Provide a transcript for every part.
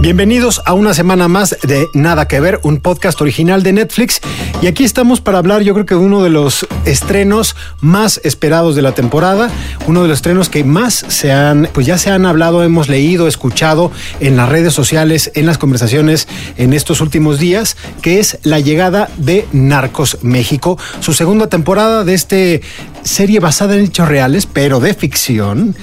Bienvenidos a una semana más de Nada que ver, un podcast original de Netflix. Y aquí estamos para hablar, yo creo que de uno de los estrenos más esperados de la temporada, uno de los estrenos que más se han, pues ya se han hablado, hemos leído, escuchado en las redes sociales, en las conversaciones en estos últimos días, que es la llegada de Narcos México, su segunda temporada de este serie basada en hechos reales, pero de ficción,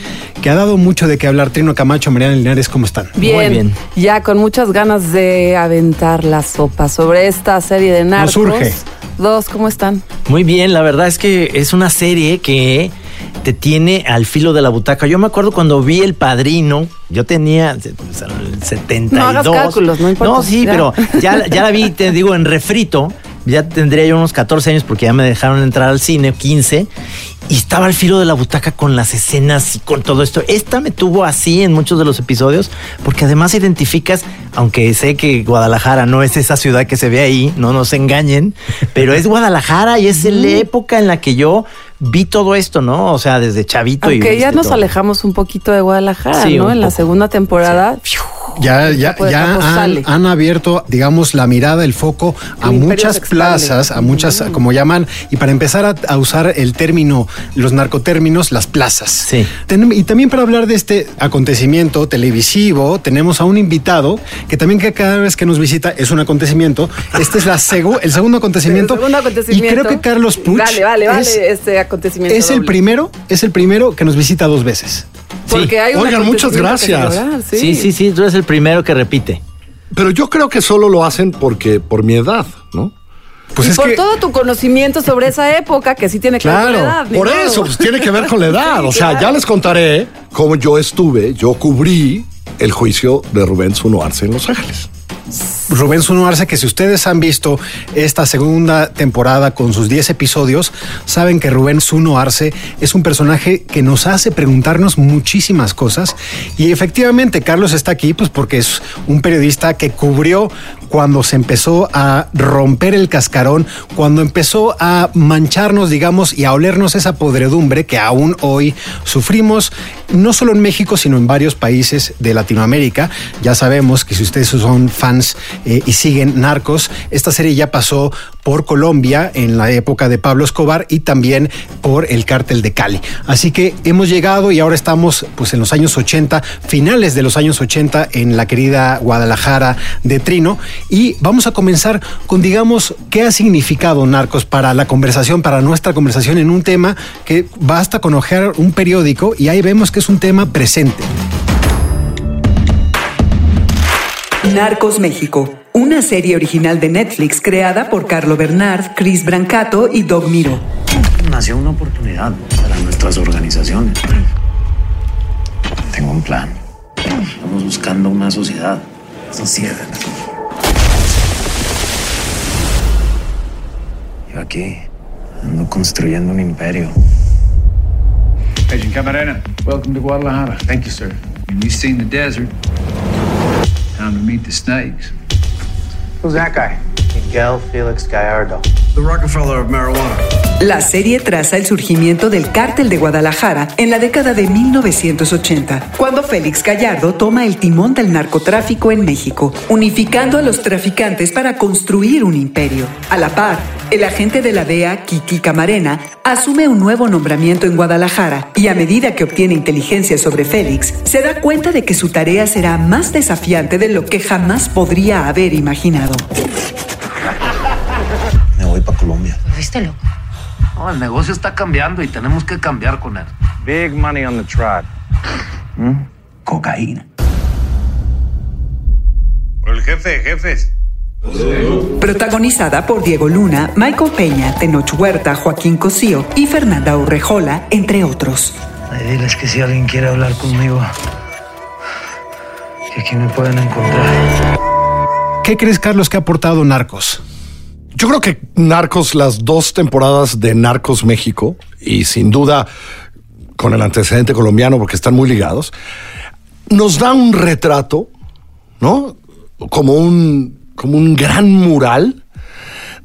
que ha dado mucho de qué hablar. Trino Camacho, Mariana Linares, ¿cómo están? Bien, Muy bien. Ya con muchas ganas de aventar la sopa sobre esta serie de narcos. surge. Dos, ¿cómo están? Muy bien, la verdad es que es una serie que te tiene al filo de la butaca. Yo me acuerdo cuando vi El Padrino, yo tenía o sea, el 72. No hagas cálculos, no importa. No, sí, Ya. pero ya, ya la vi, te digo, en refrito. Ya tendría yo unos 14 años porque ya me dejaron entrar al cine, 15. Y estaba al filo de la butaca con las escenas y con todo esto. Esta me tuvo así en muchos de los episodios, porque además identificas, aunque sé que Guadalajara no es esa ciudad que se ve ahí, no nos engañen, pero es Guadalajara y es la época en la que yo vi todo esto, ¿no? O sea, desde chavito y. Aunque ya nos todo. alejamos un poquito de Guadalajara, Sí, ¿no? En la segunda temporada. Ya, ya, ya han, abierto, digamos, la mirada, el foco a El muchas plazas, a muchas, como llaman, y para empezar a, a usar el término, los narcotérminos, las plazas. Sí. Y también para hablar de este acontecimiento televisivo, tenemos a un invitado que también que cada vez que nos visita es un acontecimiento. Este es la segu- el segundo acontecimiento. El segundo acontecimiento. Y creo que Carlos Puch Vale, vale, vale, es, este acontecimiento. es el primero, es el primero que nos visita dos veces. Porque hay un Oigan, muchas gracias. Sí, sí, sí, tú eres el primero que repite. Pero yo creo que solo lo hacen porque por mi edad, ¿no? Pues y es por que todo tu conocimiento sobre esa época, que sí tiene que ver con la edad. por eso, pues tiene que ver con la edad. Sí, o sea, claro. ya les contaré cómo yo estuve, yo cubrí el juicio de Rubén Zuno Arce en Los Ángeles. Rubén Zuno Arce, que si ustedes han visto esta segunda temporada con sus 10 episodios, saben que Rubén Zuno Arce es un personaje que nos hace preguntarnos muchísimas cosas. Y efectivamente, Carlos está aquí, pues porque es un periodista que cubrió cuando se empezó a romper el cascarón, cuando empezó a mancharnos, digamos, y a olernos esa podredumbre que aún hoy sufrimos, no solo en México, sino en varios países de Latinoamérica. Ya sabemos que si ustedes son fans eh, y siguen Narcos, esta serie ya pasó por Colombia en la época de Pablo Escobar y también por el cártel de Cali. Así que hemos llegado y ahora estamos pues en los años 80, finales de los años 80 en la querida Guadalajara de Trino y vamos a comenzar con digamos qué ha significado Narcos para la conversación, para nuestra conversación en un tema que basta con ojear un periódico y ahí vemos que es un tema presente. Narcos México, una serie original de Netflix creada por Carlo Bernard, Chris Brancato y Doug Miro. Nació una oportunidad para nuestras organizaciones. Tengo un plan. Estamos buscando una sociedad. Sociedad. Yo aquí ando construyendo un imperio. Agent Camarena, welcome to Guadalajara. Thank you, sir. You've seen the desert. Time to meet the snakes. Who's that guy? Miguel Felix Gallardo. The Rockefeller of marijuana. La serie traza el surgimiento del cártel de Guadalajara en la década de 1980, cuando Félix Gallardo toma el timón del narcotráfico en México, unificando a los traficantes para construir un imperio. A la par, el agente de la DEA, Kiki Camarena, asume un nuevo nombramiento en Guadalajara y a medida que obtiene inteligencia sobre Félix, se da cuenta de que su tarea será más desafiante de lo que jamás podría haber imaginado. Para Colombia. ¿Viste loco? No, el negocio está cambiando y tenemos que cambiar con él. Big money on the tribe. Cocaína. Por el jefe de jefes. Protagonizada por Diego Luna, Michael Peña, Tenoch Huerta, Joaquín Cosío y Fernanda Urrejola, entre otros. Ay, diles que si alguien quiere hablar conmigo, que aquí me pueden encontrar. ¿Qué crees, Carlos, que ha aportado Narcos? Yo creo que Narcos, las dos temporadas de Narcos México, y sin duda con el antecedente colombiano, porque están muy ligados, nos da un retrato, ¿no? Como un, como un gran mural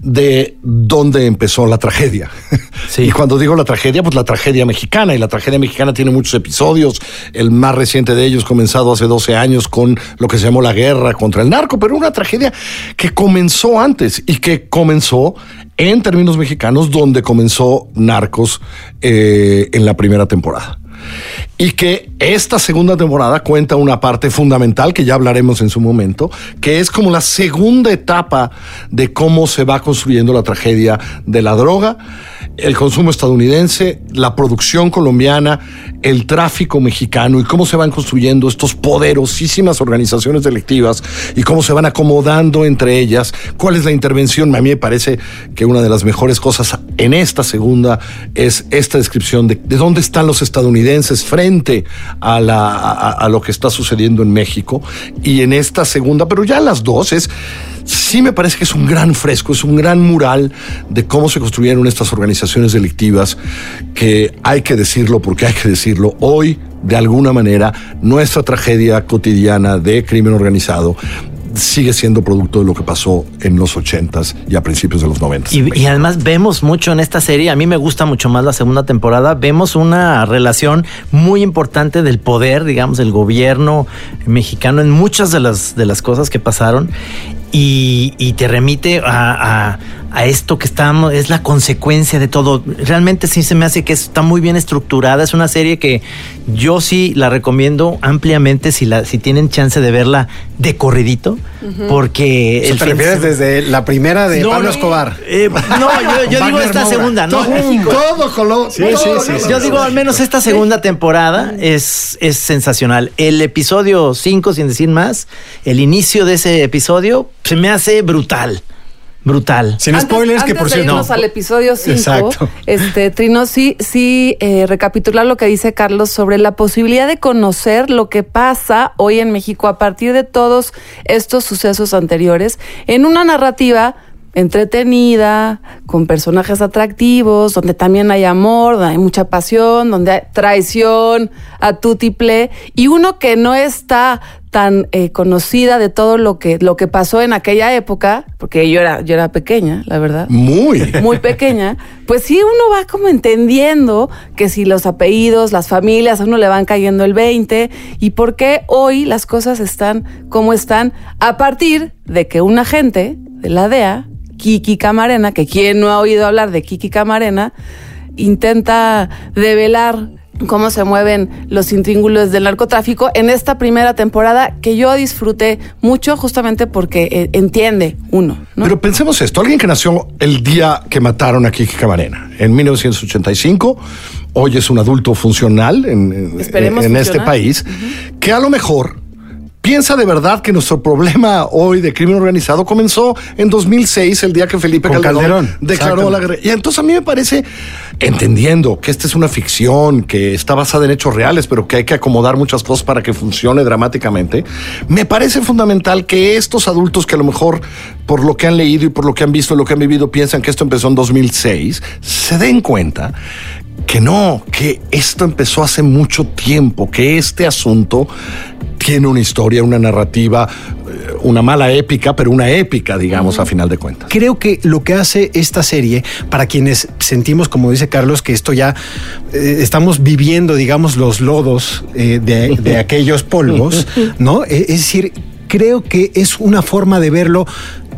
de dónde empezó la tragedia. Sí. Y cuando digo la tragedia, pues la tragedia mexicana. Y la tragedia mexicana tiene muchos episodios. El más reciente de ellos comenzado hace 12 años con lo que se llamó la guerra contra el narco, pero una tragedia que comenzó antes y que comenzó en términos mexicanos donde comenzó Narcos eh, en la primera temporada. Y que esta segunda temporada cuenta una parte fundamental que ya hablaremos en su momento, que es como la segunda etapa de cómo se va construyendo la tragedia de la droga, el consumo estadounidense, la producción colombiana, el tráfico mexicano y cómo se van construyendo estos poderosísimas organizaciones delictivas y cómo se van acomodando entre ellas, cuál es la intervención. A mí me parece que una de las mejores cosas en esta segunda es esta descripción de, de dónde están los estadounidenses frente a, lo que está sucediendo en México y en esta segunda, pero ya las dos es sí me parece que es un gran fresco, es un gran mural de cómo se construyeron estas organizaciones delictivas que hay que decirlo porque hay que decirlo hoy de alguna manera nuestra tragedia cotidiana de crimen organizado sigue siendo producto de lo que pasó en los ochentas y a principios de los noventas. Y, y, además vemos mucho en esta serie, a mí me gusta mucho más la segunda temporada, vemos una relación muy importante del poder, digamos, del gobierno mexicano en muchas de las, de las cosas que pasaron y, y te remite a, a, a, esto que estamos, es la consecuencia de todo. Realmente sí se me hace que está muy bien estructurada, es una serie que yo sí la recomiendo ampliamente si, la, si tienen chance de verla de corridito, uh -huh. porque... ¿Te refieres se... desde la primera de no, Pablo Escobar? Eh, no, yo, yo digo esta segunda, ¿no? Todo, todo color. Sí, sí, sí, Yo digo al menos esta segunda temporada es, es sensacional. El episodio 5, sin decir más, el inicio de ese episodio se me hace brutal. Brutal. Sin antes, spoilers, antes que por de cierto. irnos al episodio 5, este, Trino, sí, sí eh, recapitular lo que dice Carlos sobre la posibilidad de conocer lo que pasa hoy en México a partir de todos estos sucesos anteriores en una narrativa entretenida, con personajes atractivos, donde también hay amor, donde hay mucha pasión, donde hay traición a tutiple, y uno que no está tan eh, conocida de todo lo que, lo que pasó en aquella época, porque yo era, yo era pequeña, la verdad. Muy. Muy pequeña. Pues sí, uno va como entendiendo que si los apellidos, las familias, a uno le van cayendo el 20 y por qué hoy las cosas están como están a partir de que un agente de la DEA Kiki Camarena, que quien no ha oído hablar de Kiki Camarena, intenta develar cómo se mueven los intríngulos del narcotráfico en esta primera temporada que yo disfruté mucho justamente porque eh, entiende uno. ¿no? Pero pensemos esto, alguien que nació el día que mataron a Kiki Camarena, en 1985, hoy es un adulto funcional en, en, este país, uh -huh. que a lo mejor piensa de verdad que nuestro problema hoy de crimen organizado comenzó en 2006, el día que Felipe Calderón, Calderón declaró la guerra. Y entonces a mí me parece, entendiendo que esta es una ficción, que está basada en hechos reales, pero que hay que acomodar muchas cosas para que funcione dramáticamente, me parece fundamental que estos adultos que a lo mejor por lo que han leído y por lo que han visto y lo que han vivido piensan que esto empezó en 2006, se den cuenta que no, que esto empezó hace mucho tiempo, que este asunto tiene una historia, una narrativa, eh, una mala épica, pero una épica, digamos, a final de cuentas. Creo que lo que hace esta serie, para quienes sentimos, como dice Carlos, que esto ya eh, estamos viviendo, digamos, los lodos eh, de, de, aquellos polvos, ¿no? Es decir, creo que es una forma de verlo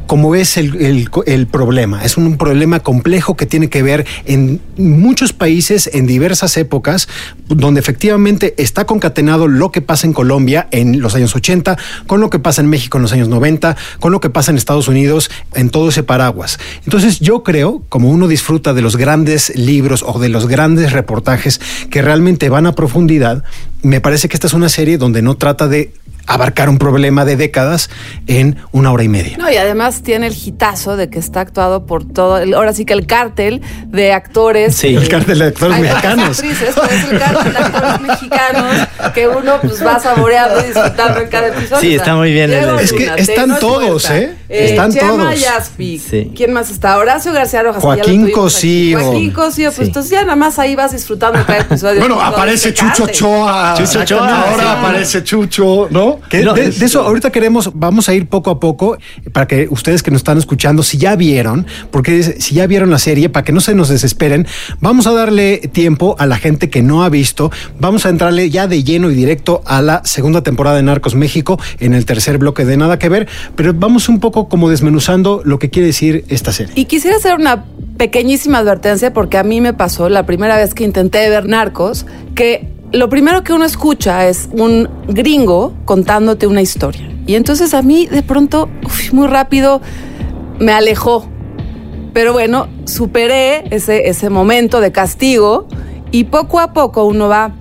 como es el, el, el, problema. Es un problema complejo que tiene que ver en muchos países, en diversas épocas, donde efectivamente está concatenado lo que pasa en Colombia en los años 80, con lo que pasa en México en los años 90, con lo que pasa en Estados Unidos, en todo ese paraguas. Entonces yo creo, como uno disfruta de los grandes libros o de los grandes reportajes que realmente van a profundidad, me parece que esta es una serie donde no trata de abarcar un problema de décadas en una hora y media. No, y además tiene el hitazo de que está actuado por todo, el- ahora sí que el cártel de actores. Sí. El cártel de actores mexicanos. actrices, pero es el cártel de actores mexicanos que uno pues va saboreando y disfrutando en cada episodio. Sí, está muy bien el- Es que están todos, Huerta, ¿eh? Están Chema todos. Yaspic. Sí. ¿Quién más está? Horacio García Rojas. Joaquín. Cosío. Joaquín Cosío, pues Sí. entonces ya nada más ahí vas disfrutando cada episodio. Bueno, aparece este Chucho. Ochoa. Chucho Ochoa, Ahora sí. aparece Chucho, ¿no? Que No, de, es- de eso ahorita queremos, vamos a ir poco a poco para que ustedes que nos están escuchando, si ya vieron, porque si ya vieron la serie, para que no se nos desesperen, vamos a darle tiempo a la gente que no ha visto, vamos a entrarle ya de lleno y directo a la segunda temporada de Narcos México en el tercer bloque de Nada que ver, pero vamos un poco como desmenuzando lo que quiere decir esta serie. Y quisiera hacer una pequeñísima advertencia porque a mí me pasó la primera vez que intenté ver Narcos que lo primero que uno escucha es un gringo contándote una historia. Y entonces a mí de pronto, muy rápido, me alejó. Pero bueno, superé ese, ese momento de castigo y poco a poco uno va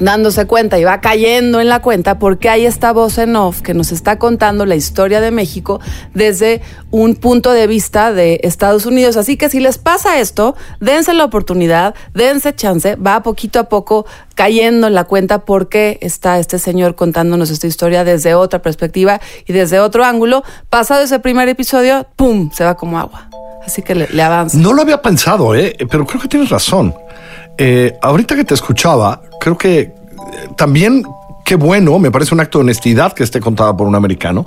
dándose cuenta y va cayendo en la cuenta porque hay esta voz en off que nos está contando la historia de México desde un punto de vista de Estados Unidos. Así que si les pasa esto, dense la oportunidad, dense chance, va poquito a poco cayendo en la cuenta porque está este señor contándonos esta historia desde otra perspectiva y desde otro ángulo. Pasado ese primer episodio, ¡pum! se va como agua. Así que le, le avanza. No lo había pensado, ¿eh? pero creo que tienes razón. Eh, ahorita que te escuchaba, creo que eh, también qué bueno, me parece un acto de honestidad que esté contada por un americano,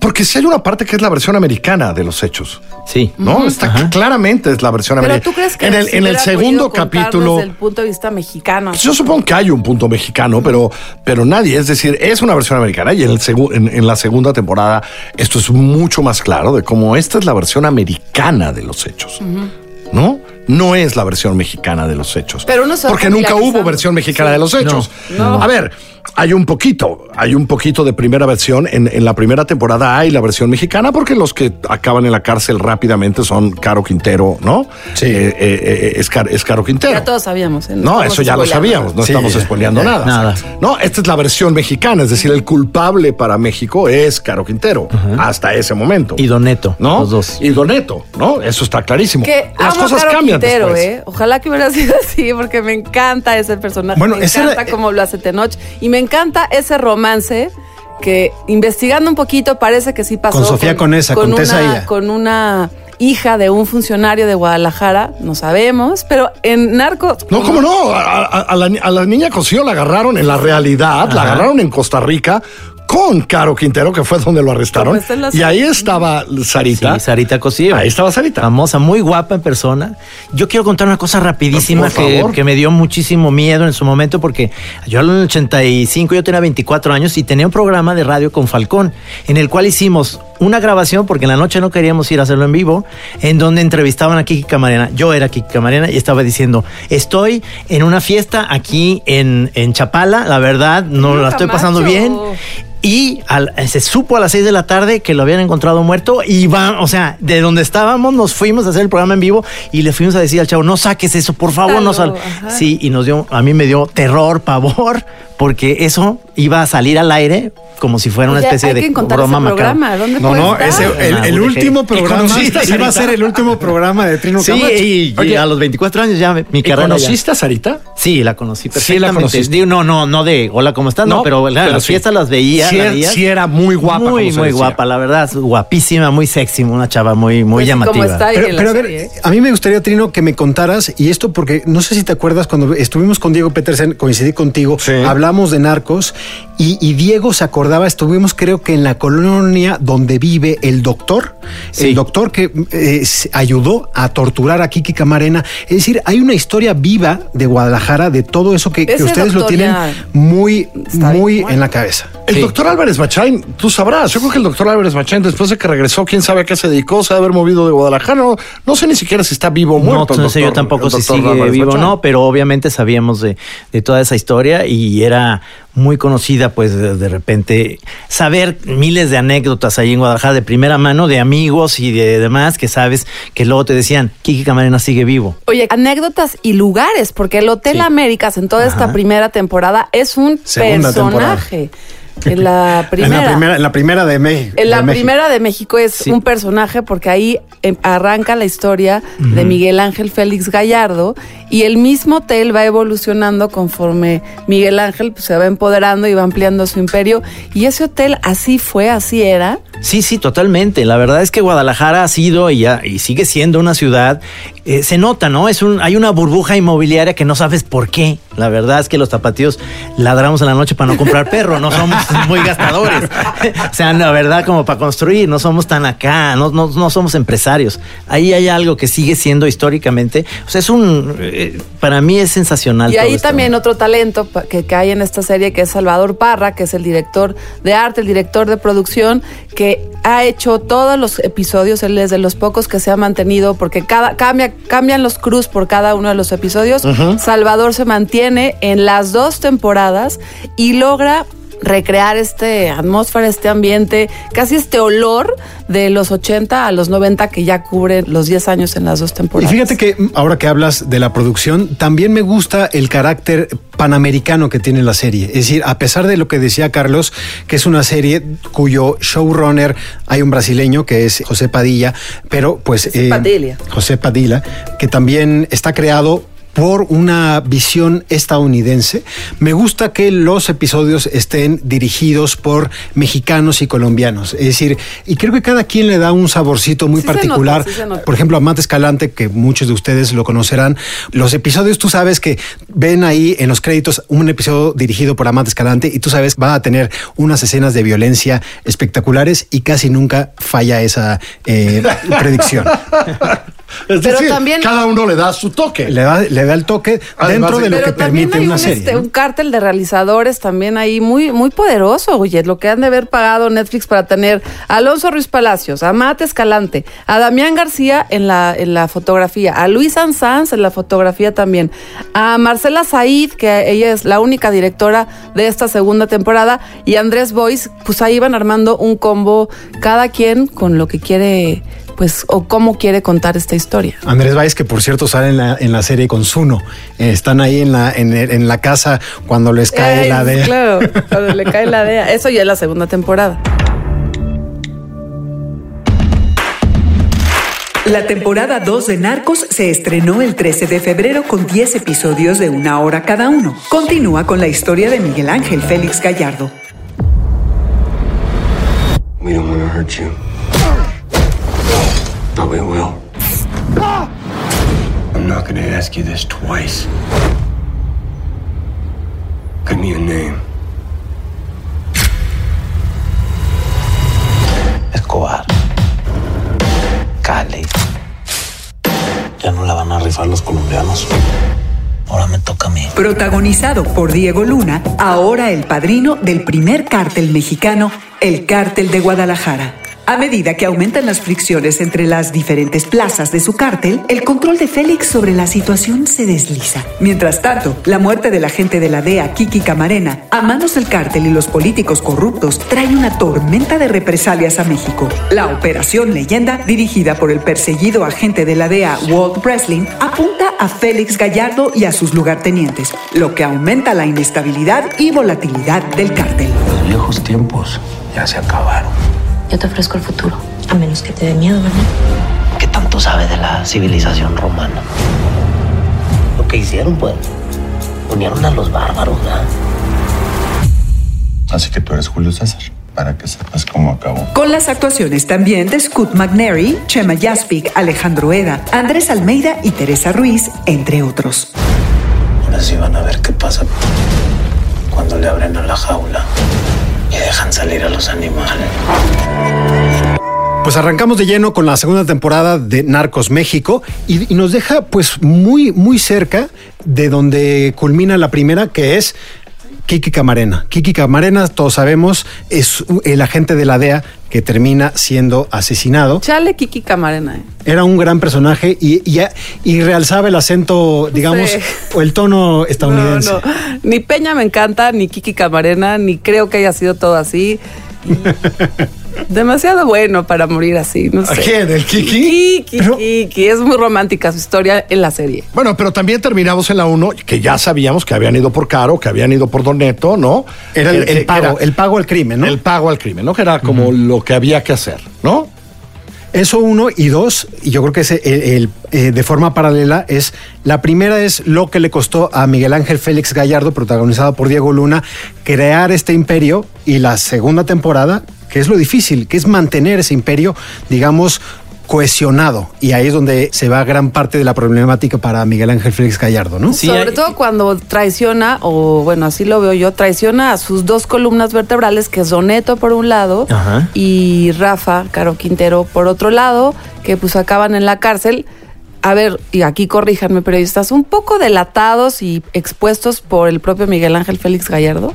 porque si hay una parte que es la versión americana de los hechos, Sí. ¿no? Está Ajá. claramente es la versión Pero americana. tú crees que en el, en el segundo capítulo. desde el punto de vista mexicano. Pues yo supongo que hay un punto mexicano, pero, pero nadie. Es decir, es una versión americana y en, el segu- en, en la segunda temporada esto es mucho más claro de cómo esta es la versión americana de los hechos. No es la versión mexicana de los hechos. Pero va Porque nunca hubo versión mexicana Sí. de los hechos. No, no. A ver, hay un poquito, hay un poquito de primera versión. En, en la primera temporada hay la versión mexicana porque los que acaban en la cárcel rápidamente son Caro Quintero, ¿no? Sí. Eh, eh, eh, es, Car- es Caro Quintero. Ya todos sabíamos. ¿eh? No, eso ya lo sabíamos, no Sí, estamos ya. spoileando nada. Nada. No, esta es la versión mexicana, es decir, el culpable para México es Caro Quintero, hasta ese momento. Y Doneto, ¿no? los dos. Y Doneto, ¿no? Eso está clarísimo. Que Las amo a cosas Caro cambian Quintero, después. ¿eh? Ojalá que hubiera sido así, porque me encanta ese personaje. Bueno, me ese encanta era- cómo lo hace Tenoch. Y me encanta ese romance que, investigando un poquito, parece que sí pasó. Con Sofía Conesa, con Tessa una, Illa. Con una hija de un funcionario de Guadalajara, no sabemos, pero en Narcos. No, ¿cómo no? A, a- a la, a la niña Cosío la agarraron en la realidad, la agarraron en Costa Rica con Caro Quintero, que fue donde lo arrestaron. La Y ahí estaba Sarita. Sí, Sarita Cosío. Ahí estaba Sarita. Famosa, muy guapa en persona. Yo quiero contar una cosa rapidísima que me dio muchísimo miedo en su momento porque yo en el 85, yo tenía 24 años y tenía un programa de radio con Falcón en el cual hicimos una grabación porque en la noche no queríamos ir a hacerlo en vivo, en donde entrevistaban a Kiki Camarena. Yo era Kiki Camarena y estaba diciendo, estoy en una fiesta aquí en, en Chapala, la verdad, no la estoy pasando bien. Y al- se supo a las 6 de la tarde que lo habían encontrado muerto y va, o sea, de donde estábamos nos fuimos a hacer el programa en vivo y le fuimos a decir al chavo, no saques eso, por favor, no sal. Ajá. Sí, y nos dio, a mí me dio terror, pavor, porque eso iba a salir al aire como si fuera una Oye, especie hay de que encontrar broma ese programa. ¿Dónde No, no, ese, el, Ah, el UDG. último ¿Y programa iba a ser el último programa de Trino Sí, Camacho. y, y Oye, a los 24 años ya me- mi ¿Y carrera. ya- conociste a Sarita? Sí, la conocí Sí, la. Digo, no, no, no de hola, ¿cómo estás? No, pero, la- las sí. fiestas las veía. Sí, la sí era muy guapa. Muy, muy decía. guapa, la verdad, guapísima, muy sexy, una chava muy, muy Pues sí, llamativa. está Pero, pero a ver, serie, ¿eh? a mí me gustaría, Trino, que me contaras, y esto porque no sé si te acuerdas, cuando estuvimos con Diego Petersen, coincidí contigo, Sí. Hablamos de narcos, y, y Diego se acordaba, estuvimos creo que en la colonia donde vive el doctor, Sí. el doctor que eh, ayudó a torturar a Kiki Camarena. Es decir, hay una historia viva de Guadalajara, de todo eso que, ustedes lo tienen muy, muy en la cabeza. El Sí. doctor Álvarez Machain, tú sabrás, yo creo que el doctor Álvarez Machain, después de que regresó, quién sabe a qué se dedicó, se ha de haber movido de Guadalajara, no, no sé ni siquiera si está vivo o muerto. No, el no sé yo tampoco si sigue Álvarez vivo o no, pero obviamente sabíamos de, de toda esa historia y era muy conocida, pues de, de repente saber miles de anécdotas ahí en Guadalajara de primera mano, de amigos y de demás que sabes que luego te decían, Kiki Camarena sigue vivo. Oye, anécdotas y lugares, porque el Hotel Sí. Américas en toda esta primera temporada es un Segunda personaje. En la primera. En la primera, en la primera de México. En la de México. primera de México es un personaje porque ahí em, arranca la historia de Miguel Ángel Félix Gallardo y el mismo hotel va evolucionando conforme Miguel Ángel pues, se va empoderando y va ampliando su imperio. Y ese hotel así fue, así era. Sí, sí, totalmente. La verdad es que Guadalajara ha sido y, ya, y sigue siendo una ciudad. eh, se nota, ¿no? Es un, hay una burbuja inmobiliaria que no sabes por qué. La verdad es que los tapatíos ladramos en la noche para no comprar perro. No somos muy gastadores. o sea, la verdad, como para construir, no somos tan acá, no, no, no somos empresarios. Ahí hay algo que sigue siendo históricamente. O sea, es un. eh, para mí es sensacional. Y todo ahí esto. también otro talento que, que hay en esta serie, que es Salvador Parra, que es el director de arte, el director de producción, que ha hecho todos los episodios, él es de los pocos que se ha mantenido, porque cada cambia, cambian los cruz por cada uno de los episodios. Salvador se mantiene en las dos temporadas y logra recrear este atmósfera, este ambiente, casi este olor de los 80 a los 90 que ya cubren los 10 años en las dos Y temporadas. fíjate que mm, ahora que hablas de la producción, también me gusta el carácter panamericano que tiene la serie. Es decir, a pesar de lo que decía Carlos, que es una serie cuyo showrunner hay un brasileño que es José Padilla, pero pues... José Padilla. José Padilla, que también está creado por una visión estadounidense. Me gusta que los episodios estén dirigidos por mexicanos y colombianos. Es decir, y creo que cada quien le da un saborcito muy Sí particular. nota, sí. Por ejemplo, Amante Escalante, que muchos de ustedes lo conocerán. Los episodios, tú sabes que ven ahí en los créditos un episodio dirigido por Amante Escalante y tú sabes va a tener unas escenas de violencia espectaculares y casi nunca falla esa eh, predicción. Es Pero decir, también- cada uno le da su toque. Le da, le da el toque Además dentro de- lo Pero que también permite hay una un, serie. este, ¿no? un cártel de realizadores también ahí muy, muy poderoso, oye, lo que han de haber pagado Netflix para tener a Alonso Ruiz Palacios, a Mate Escalante, a Damián García en la, en la fotografía, a Luis Sanz en la fotografía también, a Marcela Said, que ella es la única directora de esta segunda temporada, y Andrés Boyce, pues ahí van armando un combo, cada quien con lo que quiere, pues, o cómo quiere contar esta historia. Andrés Valles, que por cierto sale en la, en la serie con Zuno. Eh, están ahí en la, en, la casa cuando les cae Ay, la de. Claro, cuando le cae la DEA. Eso ya es la segunda temporada. La temporada 2 de Narcos se estrenó el 13 de febrero con 10 episodios de una hora cada uno. Continúa con la historia de Miguel Ángel Félix Gallardo. We don't want to hurt you. But we will. I'm not going to ask you this twice. Give me a name. Escobar. Cali. Ya no la van a rifar los colombianos. Ahora me toca a mí. Protagonizado por Diego Luna, ahora el padrino del primer cártel mexicano, el Cártel de Guadalajara. A medida que aumentan las fricciones entre las diferentes plazas de su cártel, el control de Félix sobre la situación se desliza. Mientras tanto, la muerte del agente de la DEA, Kiki Camarena, a manos del cártel y los políticos corruptos, trae una tormenta de represalias a México. La Operación Leyenda, dirigida por el perseguido agente de la DEA, Walt Breslin, apunta a Félix Gallardo y a sus lugartenientes, lo que aumenta la inestabilidad y volatilidad del cártel. Los viejos tiempos ya se acabaron. Yo te ofrezco el futuro, a menos que te dé miedo, ¿verdad? ¿Qué tanto sabe de la civilización romana? Lo que hicieron, pues, unieron a los bárbaros, ¿verdad? Así que tú eres Julio César, para que sepas cómo acabó. Con las actuaciones también de Scoot McNairy, Chema Jaspic, Alejandro Eda, Andrés Almeida y Teresa Ruiz, entre otros. Ahora sí van a ver qué pasa cuando le abren a la jaula y dejan salir a los animales. Pues arrancamos de lleno con la segunda temporada de Narcos México y, y nos deja pues muy, muy cerca de donde culmina la primera, que es Kiki Camarena. Kiki Camarena, todos sabemos, es el agente de la DEA que termina siendo asesinado. Chale Kiki Camarena. ¿eh? Era un gran personaje y, y, y realzaba el acento, digamos, Sí. o el tono estadounidense. No, no. Ni Peña me encanta, ni Kiki Camarena, ni creo que haya sido todo así. demasiado bueno para morir así. No sé. ¿A quién? ¿El Kiki? Kiki, Kiki. Es muy romántica su historia en la serie. Bueno, pero también terminamos en la 1, que ya sabíamos que habían ido por Caro, que habían ido por Don Neto, ¿no? Era el, que pago, era el pago al crimen, ¿no? el pago al crimen, ¿no? Que era como lo que había que hacer, ¿no? Eso uno y dos, y yo creo que el, el, eh, de forma paralela es, la primera es lo que le costó a Miguel Ángel Félix Gallardo, protagonizado por Diego Luna, crear este imperio y la segunda temporada, que es lo difícil, que es mantener ese imperio, digamos, cohesionado. Y ahí es donde se va gran parte de la problemática para Miguel Ángel Félix Gallardo, ¿no? Sí, Sobre hay- todo cuando traiciona, o bueno, así lo veo yo, traiciona a sus dos columnas vertebrales, que es Doneto por un lado Ajá. y Rafa, Caro Quintero por otro lado, que pues acaban en la cárcel. A ver, y aquí corríjanme, periodistas, un poco delatados y expuestos por el propio Miguel Ángel Félix Gallardo.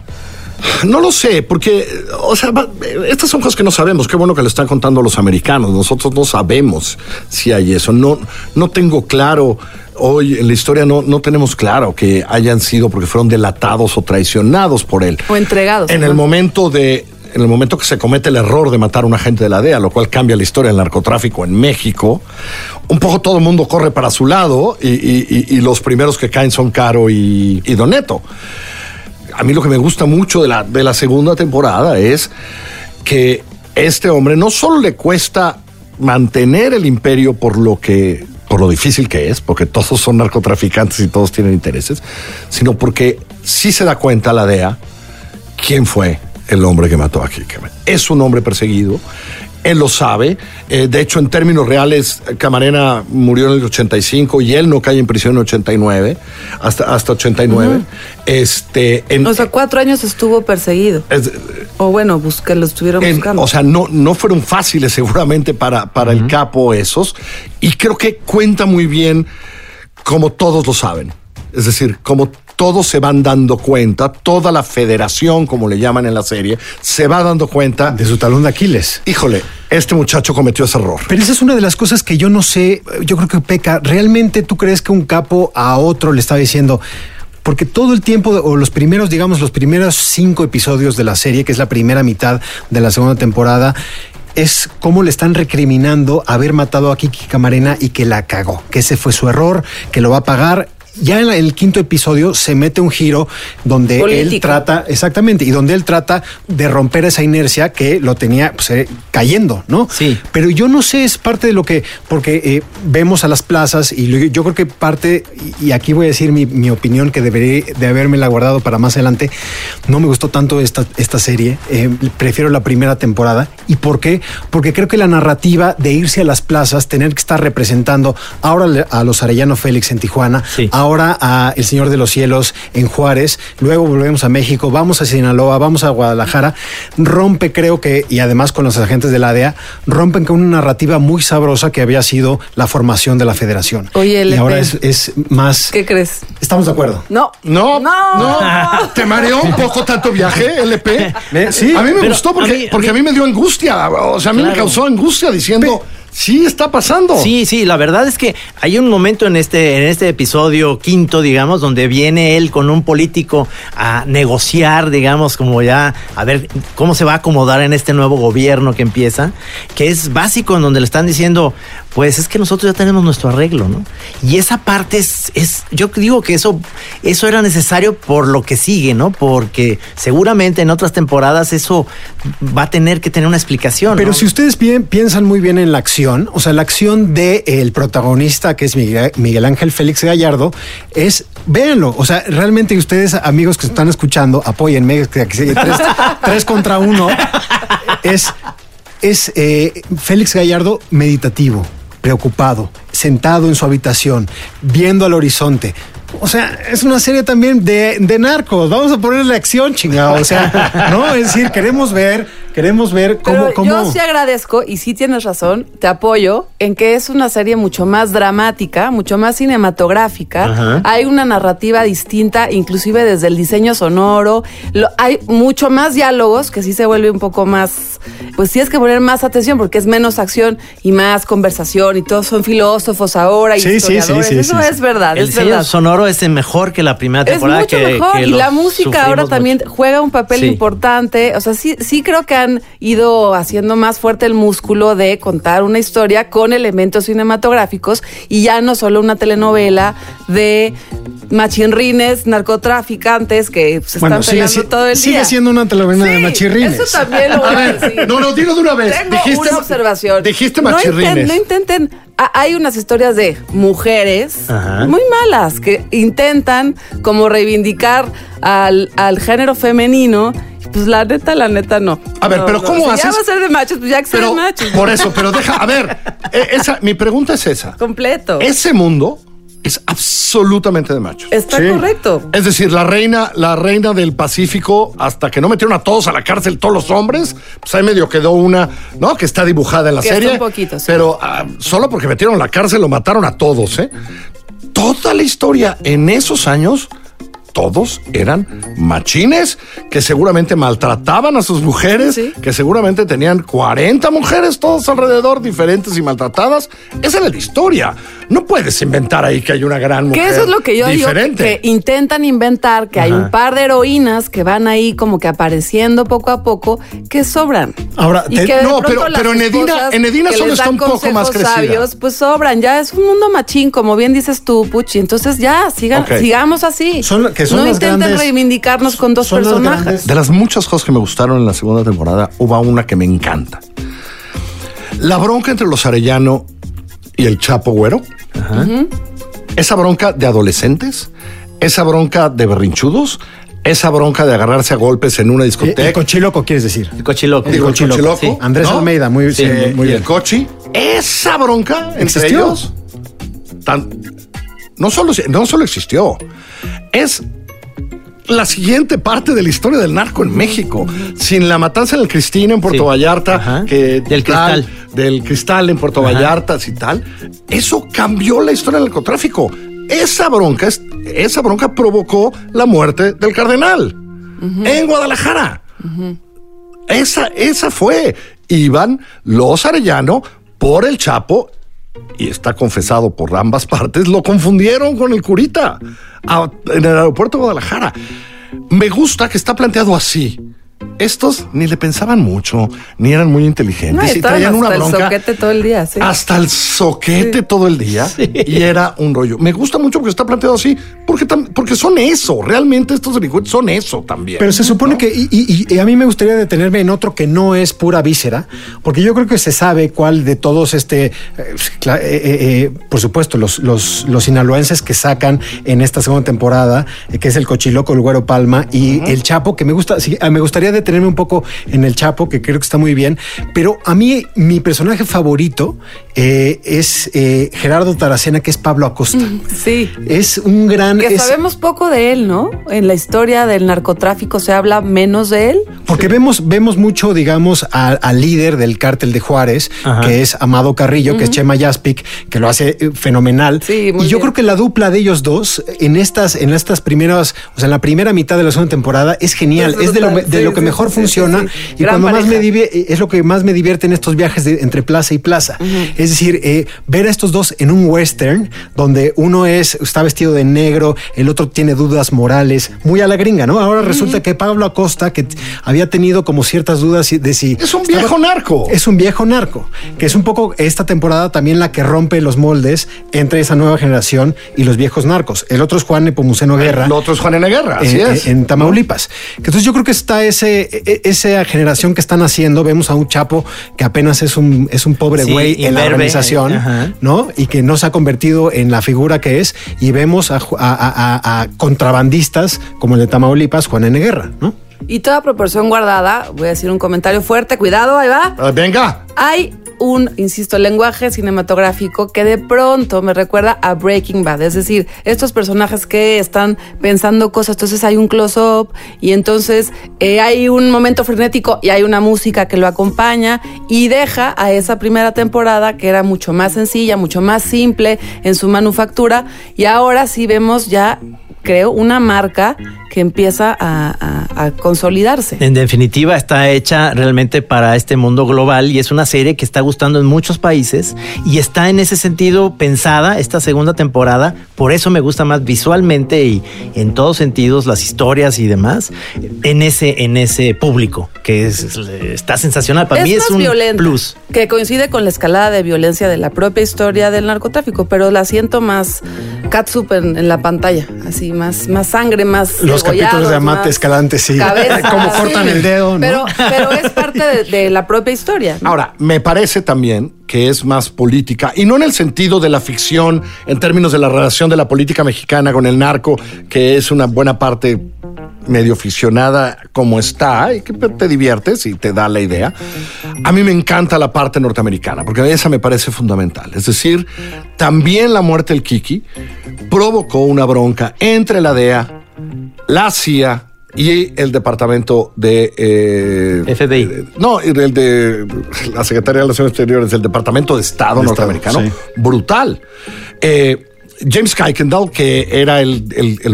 No lo sé, porque, o sea, estas son cosas que no sabemos. Qué bueno que le están contando los americanos. Nosotros no sabemos si hay eso. No, no tengo claro. Hoy en la historia no, no tenemos claro que hayan sido porque fueron delatados o traicionados por él. O entregados. En ¿no? el momento de. En el momento que se comete el error de matar a un agente de la DEA, lo cual cambia la historia del narcotráfico en México, un poco todo el mundo corre para su lado y, y- y- y los primeros que caen son Caro y, y Doneto a mí lo que me gusta mucho de la, de la segunda temporada es que este hombre no solo le cuesta mantener el imperio por lo que por lo difícil que es, porque todos son narcotraficantes y todos tienen intereses, sino porque sí se da cuenta la DEA quién fue el hombre que mató a Kikeman. Es un hombre perseguido, él lo sabe. Eh, de hecho, en términos reales, Camarena murió en el 85 y él no cae en prisión en el 89, hasta, hasta 89. este, en- O sea, cuatro años estuvo perseguido. es- O bueno, bus- que lo estuvieron en- buscando. o sea, no, no fueron fáciles seguramente para, para el capo esos. Y creo que cuenta muy bien como todos lo saben. Es decir, como todos se van dando cuenta, toda la federación, como le llaman en la serie, se va dando cuenta De su talón de Aquiles. híjole, este muchacho cometió ese error. Pero esa es una de las cosas que yo no sé, yo creo que peca. ¿Realmente tú crees que un capo a otro le está diciendo? Porque todo el tiempo, o los primeros, digamos, los primeros cinco episodios de la serie, que es la primera mitad de la segunda temporada, es cómo le están recriminando haber matado a Kiki Camarena y que la cagó, que ese fue su error, que lo va a pagar. Ya en el quinto episodio se mete un giro donde él trata exactamente, y donde él trata de romper esa inercia que lo tenía pues, eh, cayendo, ¿no? Sí. Pero yo no sé, es parte de lo que, porque eh, vemos a las plazas y yo creo que parte, y aquí voy a decir mi, mi opinión que debería de haberme la guardado para más adelante, no me gustó tanto esta, esta serie, eh, prefiero la primera temporada. ¿Y por qué? Porque creo que la narrativa de irse a las plazas, tener que estar representando ahora a los Arellano Félix en Tijuana, Sí. ahora a El Señor de los Cielos en Juárez, luego volvemos a México, vamos a Sinaloa, vamos a Guadalajara, rompe creo que, y además con los agentes de la DEA, rompen con una narrativa muy sabrosa que había sido la formación de la federación. Oye, y LP. ahora es, es más... ¿Qué crees? Estamos de acuerdo. No. No, No. no. ¿Te mareó un poco tanto viaje, LP? Sí, a mí me pero gustó a porque, mí- a porque a mí- mí me dio angustia. O sea, a mí me causó angustia diciendo, sí, está pasando. Sí, sí, la verdad es que hay un momento en este, en este episodio quinto, digamos, donde viene él con un político a negociar, digamos, como ya, a ver cómo se va a acomodar en este nuevo gobierno que empieza, que es básico, en donde le están diciendo, pues es que nosotros ya tenemos nuestro arreglo, ¿no? Y esa parte es, es yo digo que eso, eso era necesario por lo que sigue, ¿no? Porque seguramente en otras temporadas eso va a tener que tener una explicación. Pero ¿no? si ustedes pi- piensan muy bien en la acción, o sea, la acción del el protagonista, que es Miguel, Miguel Ángel Félix Gallardo, es, véanlo, o sea, realmente ustedes, amigos que están escuchando, apóyenme, que- que- tres, tres contra uno, es, es eh, Félix Gallardo meditativo, preocupado, sentado en su habitación, viendo al horizonte. O sea, es una serie también de, de narcos. Vamos a ponerle acción, chingado. O sea, no, es decir, queremos ver, queremos ver cómo, Pero cómo. yo sí agradezco y sí tienes razón, te apoyo en que es una serie mucho más dramática, mucho más cinematográfica. Ajá. Hay una narrativa distinta, inclusive desde el diseño sonoro. Lo- hay mucho más diálogos que sí se vuelve un poco más, pues sí es que poner más atención porque es menos acción y más conversación y todos son filósofos ahora y Sí, sí, sí, historiadores. sí, Eso sí, es verdad, El es diseño verdad. sonoro es mejor que la primera Es temporada. mucho que, mejor que y la música ahora también mucho. juega un papel Sí. importante. O sea, sí, sí creo que han ido haciendo más fuerte el músculo de contar una historia con elementos cinematográficos y ya no solo una telenovela de machinrines, narcotraficantes que se Bueno, están sigue, peleando si- todo el día. sigue siendo una telenovela de Sí, machirrines. Eso también lo voy a decir. No, no, dilo de una vez. Tengo dijiste, una observación. Dijiste No inten- No intenten. Hay unas historias de mujeres Ajá. muy malas que intentan como reivindicar al, al género femenino. Pues la neta, la neta no. A ver, No, pero no. ¿cómo Si haces? Ya va a ser de machos, pues ya que sea pero, de machos. por eso, pero deja, a ver, eh, esa, mi pregunta es esa. Completo. Ese mundo es absolutamente de machos. Está correcto. Es decir, la reina, la reina del Pacífico, hasta que no metieron a todos a la cárcel, todos los hombres, pues ahí medio quedó una, ¿no? Que está dibujada en la Que serie. un poquito, sí. Pero ah, solo porque metieron a la cárcel lo mataron a todos, ¿eh? Toda la historia en esos años. Todos eran machines que seguramente maltrataban a sus mujeres, Sí. que seguramente tenían 40 mujeres todos alrededor, diferentes y maltratadas. Esa era la historia. No puedes inventar ahí que hay una gran mujer Que eso es lo que yo diferente. digo, que intentan inventar, que hay un par de heroínas que van ahí como que apareciendo poco a poco, que sobran. Ahora, te- que no, pero- en Edina- en Edina solo está un poco más crecida. sabios, pues sobran, ya es un mundo machín, como bien dices tú, Puchi. Entonces ya, sigan, sigamos así. Son- que son no las intenten grandes- reivindicarnos con dos las personajes. De las muchas cosas que me gustaron en la segunda temporada, hubo una que me encanta. La bronca entre los Arellano y el Chapo Güero. Esa bronca de adolescentes, esa bronca de berrinchudos, esa bronca de agarrarse a golpes en una discoteca. El cochiloco, quieres decir. El cochiloco. Digo, el cochiloco, cochiloco, sí. Andrés ¿no? Almeida, muy, sí, Eh, muy y bien. el cochi. Esa bronca entre ¿Existió? ellos. tan- no, solo, no solo existió, es la siguiente parte de la historia del narco en México. Sin la matanza en el Cristina en Puerto Sí. Vallarta, Ajá. que Del tal, Cristal. del cristal en Puerto Ajá. Vallarta y tal, eso cambió la historia del narcotráfico. Esa bronca, es- esa bronca provocó la muerte del cardenal en Guadalajara. Esa, esa fue. Iban los Arellano por el Chapo y está confesado por ambas partes, lo confundieron con el curita en el aeropuerto de Guadalajara. Me gusta que está planteado así. Estos ni le pensaban mucho, ni eran muy No, inteligentes y traían una hasta el bronca soquete todo el día, sí. hasta el soquete todo el día y era un rollo. Me gusta mucho porque está planteado así, porque, porque son eso, realmente estos delincuentes son eso también. Pero se supone que, y, y- y a mí me gustaría detenerme en otro que no es pura víscera, porque yo creo que se sabe cuál de todos este, eh, eh, eh, por supuesto, los, los, los sinaloenses que sacan en esta segunda temporada, eh, que es el Cochiloco, el Güero Palma y el Chapo, que me gusta, sí, ah, me gustaría detenerme un poco en el Chapo, que creo que está muy bien, pero a mí mi personaje favorito eh, es eh, Gerardo Taracena, que es Pablo Acosta. Sí. Es un gran... Que es- sabemos poco de él, ¿no? En la historia del narcotráfico se habla menos de él. Porque vemos, vemos mucho, digamos, al líder del cártel de Juárez, Ajá. que es Amado Carrillo, que es Chema Yaspic, que lo hace eh, fenomenal. Sí, muy y yo bien. creo que la dupla de ellos dos en estas, en estas primeras, o sea, en la primera mitad de la segunda temporada es genial. Es Es, de lo, de Sí, lo que mejor funciona. Y Gran cuando más me divierte, es lo que más me divierte en estos viajes de, entre plaza y plaza. Es decir, eh, ver a estos dos en un western donde uno es, está vestido de negro, el otro tiene dudas morales, muy a la gringa, ¿no? Ahora resulta que Pablo Acosta, que había tenido como ciertas dudas de si... es un estaba- viejo narco. Es un viejo narco, que es un poco esta temporada también la que rompe los moldes entre esa nueva generación y los viejos narcos. El otro es Juan Nepomuceno Guerra. El otro es Juan N. Guerra, así en, es. en Tamaulipas. Entonces yo creo que está ese, e- esa generación que están haciendo. Vemos a un chapo que apenas es un, es un pobre Sí, güey en la organización. ¿no? Y que no se ha convertido en la figura que es. Y vemos a- a contrabandistas como el de Tamaulipas, Juan N. Guerra, ¿no? Y toda proporción guardada, voy a decir un comentario fuerte, cuidado, ahí va. Ah, venga. Hay un, insisto, lenguaje cinematográfico que de pronto me recuerda a Breaking Bad. Es decir, estos personajes que están pensando cosas, entonces hay un close-up y entonces eh, hay un momento frenético y hay una música que lo acompaña y deja a esa primera temporada que era mucho más sencilla, mucho más simple en su manufactura y ahora sí vemos ya creo, una marca que empieza a, a, consolidarse. En definitiva, está hecha realmente para este mundo global y es una serie que está gustando en muchos países y está en ese sentido pensada esta segunda temporada. Por eso me gusta más visualmente y en todos sentidos las historias y demás en ese, en ese público que es, está sensacional. Para mí es un plus. Que coincide con la escalada de violencia de la propia historia del narcotráfico, pero la siento más catsup en, la pantalla, así más, más sangre, más los capítulos de Amate Escalante, sí, como cortan el dedo, Pero, pero es parte de, la propia historia. Ahora, me parece también que es más política, y no en el sentido de la ficción, en términos de la relación de la política mexicana con el narco, que es una buena parte medio aficionada como está y que te diviertes y te da la idea. A mí me encanta la parte norteamericana, porque esa me parece fundamental. Es decir, también la muerte del Kiki provocó una bronca entre la DEA, la CIA y el departamento de eh, FBI. no, el de la Secretaría de Relaciones Exteriores, el Departamento de Estado norteamericano. Brutal. Eh, James Kuykendall, que era el,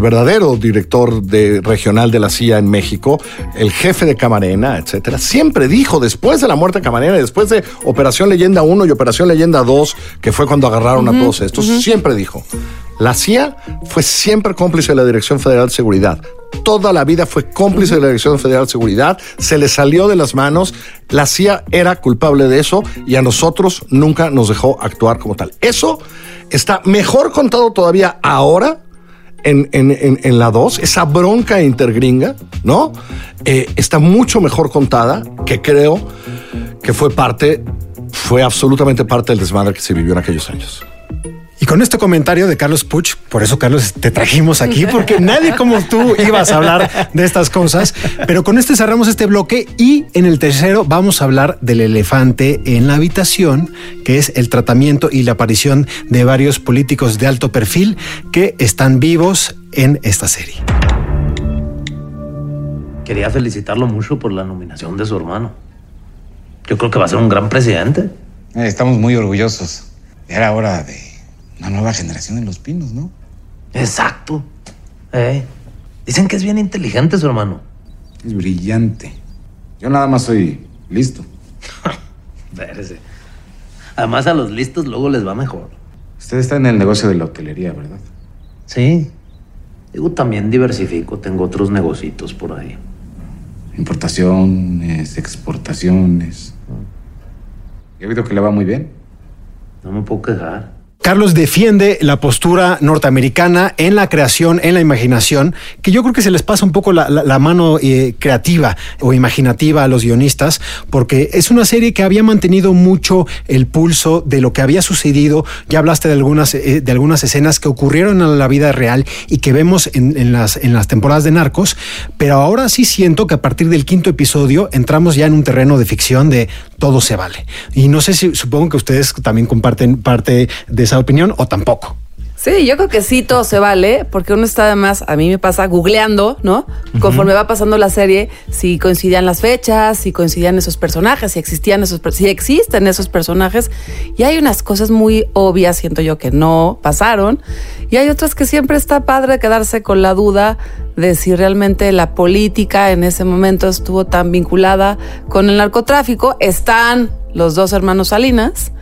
verdadero director de, regional de la CIA en México, el jefe de Camarena, etcétera, siempre dijo, después de la muerte de Camarena, después de Operación Leyenda 1 y Operación Leyenda 2, que fue cuando agarraron a todos estos, siempre dijo, la CIA fue siempre cómplice de la Dirección Federal de Seguridad. Toda la vida fue cómplice de la Dirección Federal de Seguridad, se le salió de las manos, la CIA era culpable de eso y a nosotros nunca nos dejó actuar como tal. Eso está mejor contado todavía ahora en, en, la 2, esa bronca intergringa, ¿no? Eh, está mucho mejor contada que creo que fue parte, fue absolutamente parte del desmadre que se vivió en aquellos años. Y con este comentario de Carlos Puch, por eso Carlos te trajimos aquí, porque nadie como tú ibas a hablar de estas cosas. Pero con este cerramos este bloque y en el tercero vamos a hablar del elefante en la habitación, que es el tratamiento y la aparición de varios políticos de alto perfil que están vivos en esta serie. Quería felicitarlo mucho por la nominación de su hermano. Yo creo que va a ser un gran presidente. Eh, estamos muy orgullosos. Era hora de una nueva generación en Los Pinos, ¿no? Exacto. Eh, dicen que es bien inteligente su hermano. Es brillante. Yo nada más soy listo. Además, a los listos luego les va mejor. Usted está en el negocio de la hotelería, ¿verdad? Sí. Digo, también diversifico. Tengo otros negocios por ahí. Importaciones, exportaciones. He oído que le va muy bien. No me puedo quejar. Carlos defiende la postura norteamericana en la creación, en la imaginación, que yo creo que se les pasa un poco la, mano eh, creativa o imaginativa a los guionistas, porque es una serie que había mantenido mucho el pulso de lo que había sucedido. Ya hablaste de algunas, eh, de algunas escenas que ocurrieron en la vida real y que vemos en, las, en las temporadas de Narcos, pero ahora sí siento que a partir del quinto episodio entramos ya en un terreno de ficción de todo se vale. Y no sé si supongo que ustedes también comparten parte de esa opinión o tampoco. Sí, yo creo que sí, todo se vale, porque uno está además, a mí me pasa googleando, ¿no? Conforme va pasando la serie, si coincidían las fechas, si coincidían esos personajes, si existían esos, si existen esos personajes, y hay unas cosas muy obvias, siento yo, que no pasaron, y hay otras que siempre está padre quedarse con la duda de si realmente la política en ese momento estuvo tan vinculada con el narcotráfico. Están los dos hermanos Salinas,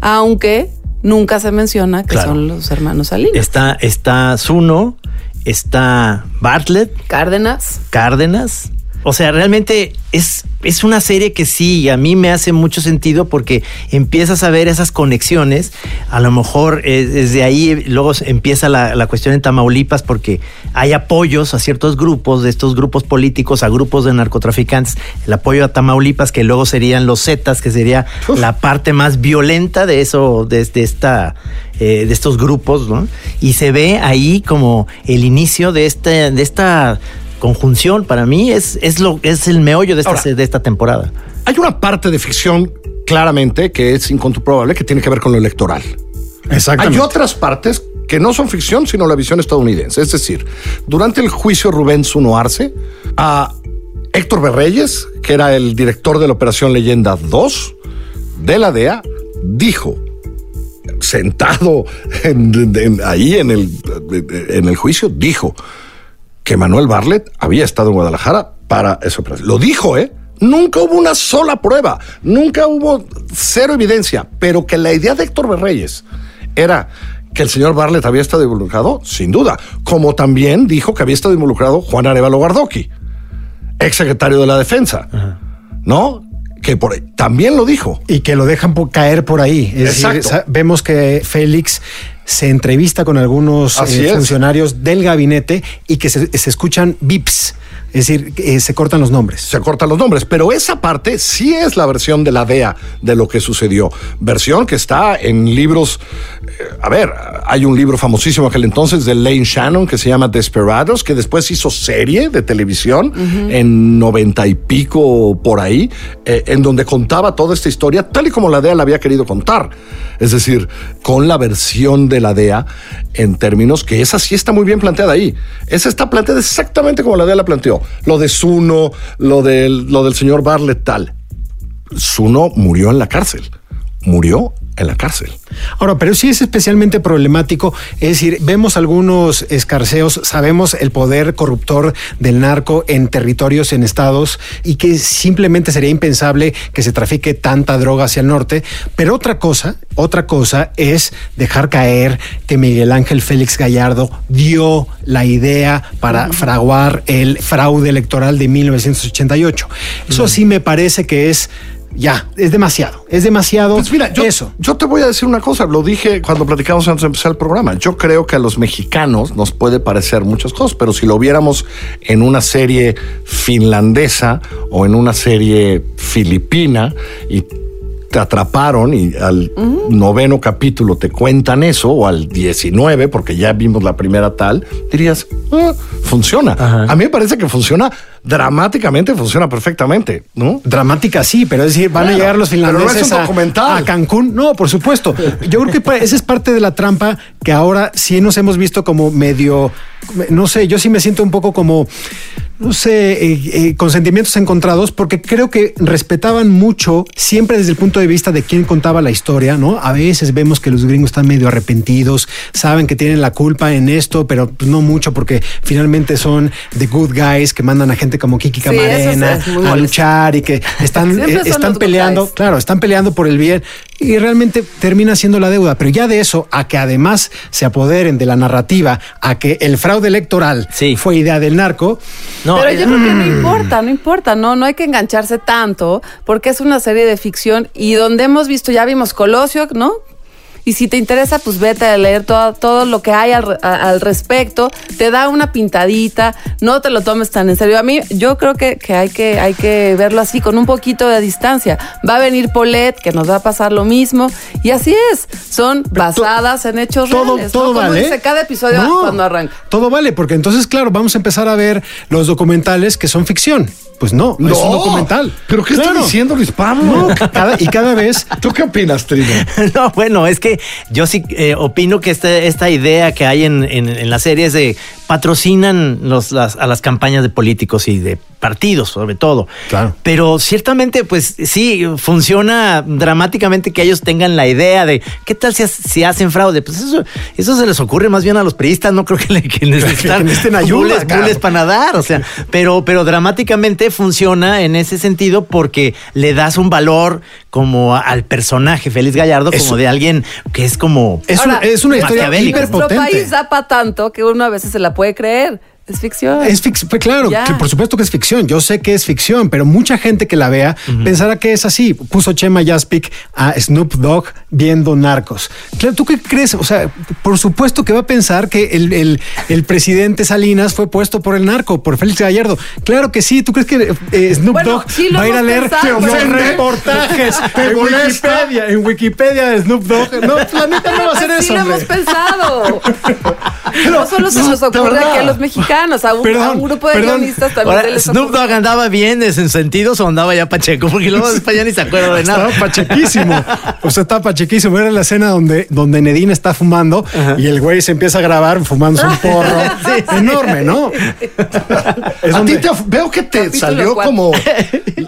aunque nunca se menciona que son los hermanos Salinas. Está, está Zuno, está Bartlett. Cárdenas. Cárdenas. O sea, realmente es, es una serie que sí, a mí me hace mucho sentido porque empiezas a ver esas conexiones. A lo mejor eh, desde ahí luego empieza la, cuestión en Tamaulipas porque hay apoyos a ciertos grupos, de estos grupos políticos, a grupos de narcotraficantes. El apoyo a Tamaulipas, que luego serían los Zetas, que sería la parte más violenta de eso, de, esta eh, de estos grupos, ¿no? Y se ve ahí como el inicio de, este, de esta conjunción para mí es, es, lo, es el meollo de esta, de esta temporada. Hay una parte de ficción claramente que es incomprobable que tiene que ver con lo electoral. Exactamente. Hay otras partes que no son ficción, sino la visión estadounidense. Es decir, durante el juicio Rubén Zuno Arce, a Héctor Berreyes, que era el director de la Operación Leyenda 2 de la DEA, dijo sentado en- en- ahí en el, en el juicio, dijo que Manuel Barlet había estado en Guadalajara para esa operación. Lo dijo, ¿eh? Nunca hubo una sola prueba, nunca hubo cero evidencia, pero que la idea de Héctor Berreyes era que el señor Barlet había estado involucrado, sin duda, como también dijo que había estado involucrado Juan Arevalo Gardoqui, ex secretario de la Defensa, ¿no? Que por ahí, también lo dijo. Y que lo dejan por caer por ahí. Es Exacto. vemos que Félix se entrevista con algunos eh, funcionarios del gabinete y que se, se escuchan bips, es decir, eh, se cortan los nombres. se cortan los nombres, pero esa parte sí es la versión de la DEA de lo que sucedió. Versión que está en libros. A ver, hay un libro famosísimo aquel entonces de Lane Shannon que se llama Desperados, que después hizo serie de televisión en noventa y pico por ahí, eh, en donde contaba toda esta historia tal y como la DEA la había querido contar. Es decir, con la versión de la DEA en términos que esa sí está muy bien planteada ahí. Esa está planteada exactamente como la DEA la planteó. Lo de Zuno, lo del, lo del señor Barlet, tal. Zuno murió en la cárcel. Murió en la cárcel. Ahora, pero sí es especialmente problemático, es decir, vemos algunos escarceos, sabemos el poder corruptor del narco en territorios, en estados, y que simplemente sería impensable que se trafique tanta droga hacia el norte, pero otra cosa, otra cosa es dejar caer que Miguel Ángel Félix Gallardo dio la idea para fraguar el fraude electoral de 1988. Eso sí me parece que es... Ya, es demasiado, es demasiado Pues mira, yo, eso. yo te voy a decir una cosa, lo dije cuando platicamos antes de empezar el programa. Yo creo que a los mexicanos nos puede parecer muchas cosas, pero si lo viéramos en una serie finlandesa o en una serie filipina y te atraparon y al noveno capítulo te cuentan eso o al 19 porque ya vimos la primera tal, dirías, "Ah, funciona. A mí me parece que funciona dramáticamente, funciona perfectamente, ¿no? Dramática sí, pero es decir, van Claro, a llegar los no finlandeses es un a- a, Cancún. No, por supuesto. Yo creo que esa es parte de la trampa que ahora sí nos hemos visto como medio, no sé, yo sí me siento un poco como, no sé, eh, eh, con sentimientos encontrados, porque creo que respetaban mucho, siempre desde el punto de vista de quién contaba la historia, ¿no? A veces vemos que los gringos están medio arrepentidos, saben que tienen la culpa en esto, pero pues, no mucho porque finalmente son the good guys que mandan a gente como Kiki Sí, Camarena es muy a luchar y que están, eh, están peleando, claro, están peleando por el bien y realmente termina siendo la deuda. Pero ya de eso, a que además se apoderen de la narrativa, a que el fraude electoral fue idea del narco. No, Pero yo creo que no importa, no importa, no, no hay que engancharse tanto, porque es una serie de ficción y donde hemos visto, ya vimos Colosio, ¿no? Y si te interesa, pues vete a leer todo, todo lo que hay al, a- al respecto, te da una pintadita, no te lo tomes tan en serio. A mí, yo creo que, que hay que hay que verlo así, con un poquito de distancia. Va a venir Polet, que nos va a pasar lo mismo, y así es, son basadas en hechos todo- reales. todo ¿no? Como vale. dice cada episodio No. cuando arranca. Todo vale, porque entonces, claro, vamos a empezar a ver los documentales que son ficción. Pues no, es un documental. ¿Pero qué Claro. está diciendo Luis Pablo? No, cada- y cada vez. ¿Tú qué opinas, Trino? No, bueno, es que yo sí eh, opino que este- esta idea que hay en, en, en la serie es de patrocinan los, las, a las campañas de políticos y de partidos, sobre todo. Claro. Pero ciertamente, pues sí, funciona dramáticamente que ellos tengan la idea de qué tal si, si hacen fraude. Pues eso, eso se les ocurre más bien a los periodistas, no creo que, le, que necesitan Que bules- claro. bules para nadar. O sea, pero, pero dramáticamente funciona en ese sentido porque le das un valor como al personaje Félix Gallardo, como Eso. de alguien que es como. Es, una, es una historia Maquiavélico. Nuestro hiperpotente. país da para tanto que uno a veces se la puede creer. Es ficción. Es ficción, pues claro, que por supuesto que es ficción. Yo sé que es ficción, pero mucha gente que la vea pensará que es así. Puso Chema Jaspic a Snoop Dogg viendo narcos. Claro, ¿tú qué crees? O sea, por supuesto que va a pensar que el, el- el presidente Salinas fue puesto por el narco, por Félix Gallardo. Claro que sí. ¿Tú crees que eh, Snoop Bueno, Dogg sí lo va a ir a leer pensado, los reportajes ¿Te en? Wikipedia? En Wikipedia de Snoop Dogg. No, la neta no va a hacer Así eso. lo hombre. hemos pensado. no solo se nos ocurre a los mexicanos. O sea, un, Perdón, a un grupo de perdón. guionistas también. Ahora, les Snoop Dogg andaba bien en sentidos o andaba ya pacheco, porque luego después ya ni se acuerda de nada. Estaba pachequísimo. O sea, estaba pachequísimo. Era la escena donde, donde Nedine está fumando y el güey se empieza a grabar fumándose un porro. Enorme, ¿no? Es A donde- ti te, veo que te Capítulo salió como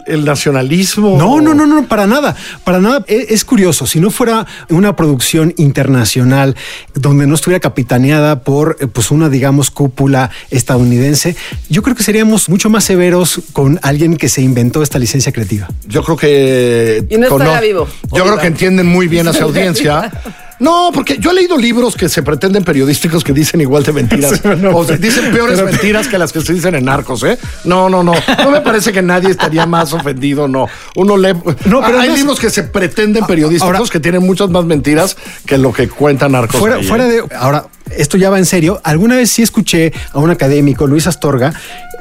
el nacionalismo. No, no, no, no, para nada, para nada. E- Es, curioso, si no fuera una producción internacional donde no estuviera capitaneada por eh, pues una, digamos, cúpula estadounidense, yo creo que seríamos mucho más severos con alguien que se inventó esta licencia creativa. Yo creo que. Y no estaría vivo. Yo creo que entienden muy bien a su audiencia. No, porque yo he leído libros que se pretenden periodísticos que dicen igual de mentiras. Sí, no, o sea, dicen peores pero- mentiras que las que se dicen en narcos, ¿eh? No, no, no. No me parece que nadie estaría más ofendido, no. Uno lee. No, pero hay no es- libros que se pretenden periodísticos Ahora- que tienen muchas más mentiras que lo que cuentan narcos. Fuera, ahí, fuera ¿eh? de. Ahora, esto ya va en serio. Alguna vez sí escuché a un académico, Luis Astorga,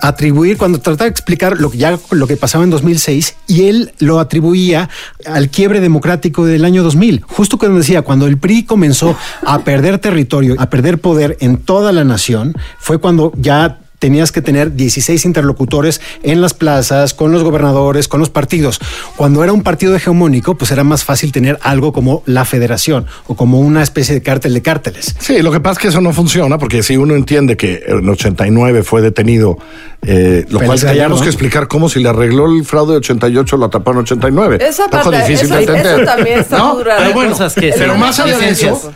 atribuir, cuando trataba de explicar lo que ya lo que pasaba en 2006, y él lo atribuía al quiebre democrático del año 2000. Justo cuando decía, cuando el PRI comenzó a perder territorio, a perder poder en toda la nación, fue cuando ya tenías que tener 16 interlocutores en las plazas, con los gobernadores, con los partidos. Cuando era un partido hegemónico, pues era más fácil tener algo como la federación o como una especie de cártel de cárteles. Sí, lo que pasa es que eso no funciona porque si uno entiende que en 89 fue detenido, eh, lo Félix cual tenemos Gallardo. que explicar cómo si le arregló el fraude de 88 lo tapó en 89. Esa parte- difícil eso- de entender. eso también está ¿no? dura. Pero Hay bueno, cosas que pero más allá de eso,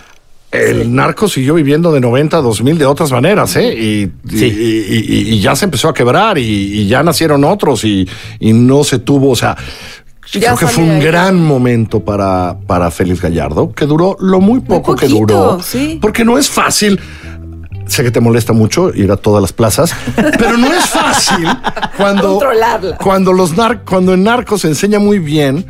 el narco siguió viviendo de 90 a 2000 de otras maneras, ¿eh? Y, y- Sí. y- y- y ya se empezó a quebrar y, ya nacieron otros y, no se tuvo, o sea, Ya creo que fue un ahí. gran momento para, para Félix Gallardo, que duró lo muy poco que duró. sí. Porque no es fácil. Sé que te molesta mucho ir a todas las plazas, pero no es fácil cuando, cuando los nar cuando en narcos se enseña muy bien,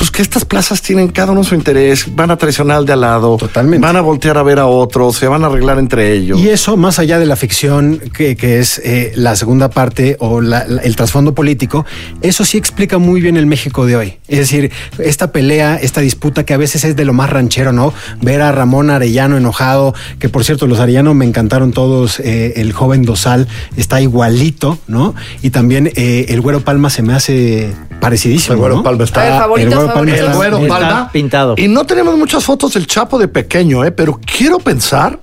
pues que estas plazas tienen cada uno su interés, van a traicionar al de al lado, Totalmente. van a voltear a ver a otros, se van a arreglar entre ellos. Y eso, más allá de la ficción, que, que es eh, la segunda parte o la- la- el trasfondo político, eso sí explica muy bien el México de hoy. Es decir, esta pelea, esta disputa que a veces es de lo más ranchero, ¿no? Ver a Ramón Arellano enojado, que por cierto, los Arellano me encantaron todos, eh, el joven Dosal está igualito, ¿no? Y también eh, el Güero Palma se me hace parecidísimo. El Güero ¿no? Palma está- A ver, favoritos, el El güero Palma. pintado. Y no tenemos muchas fotos del Chapo de pequeño, ¿eh? pero quiero pensar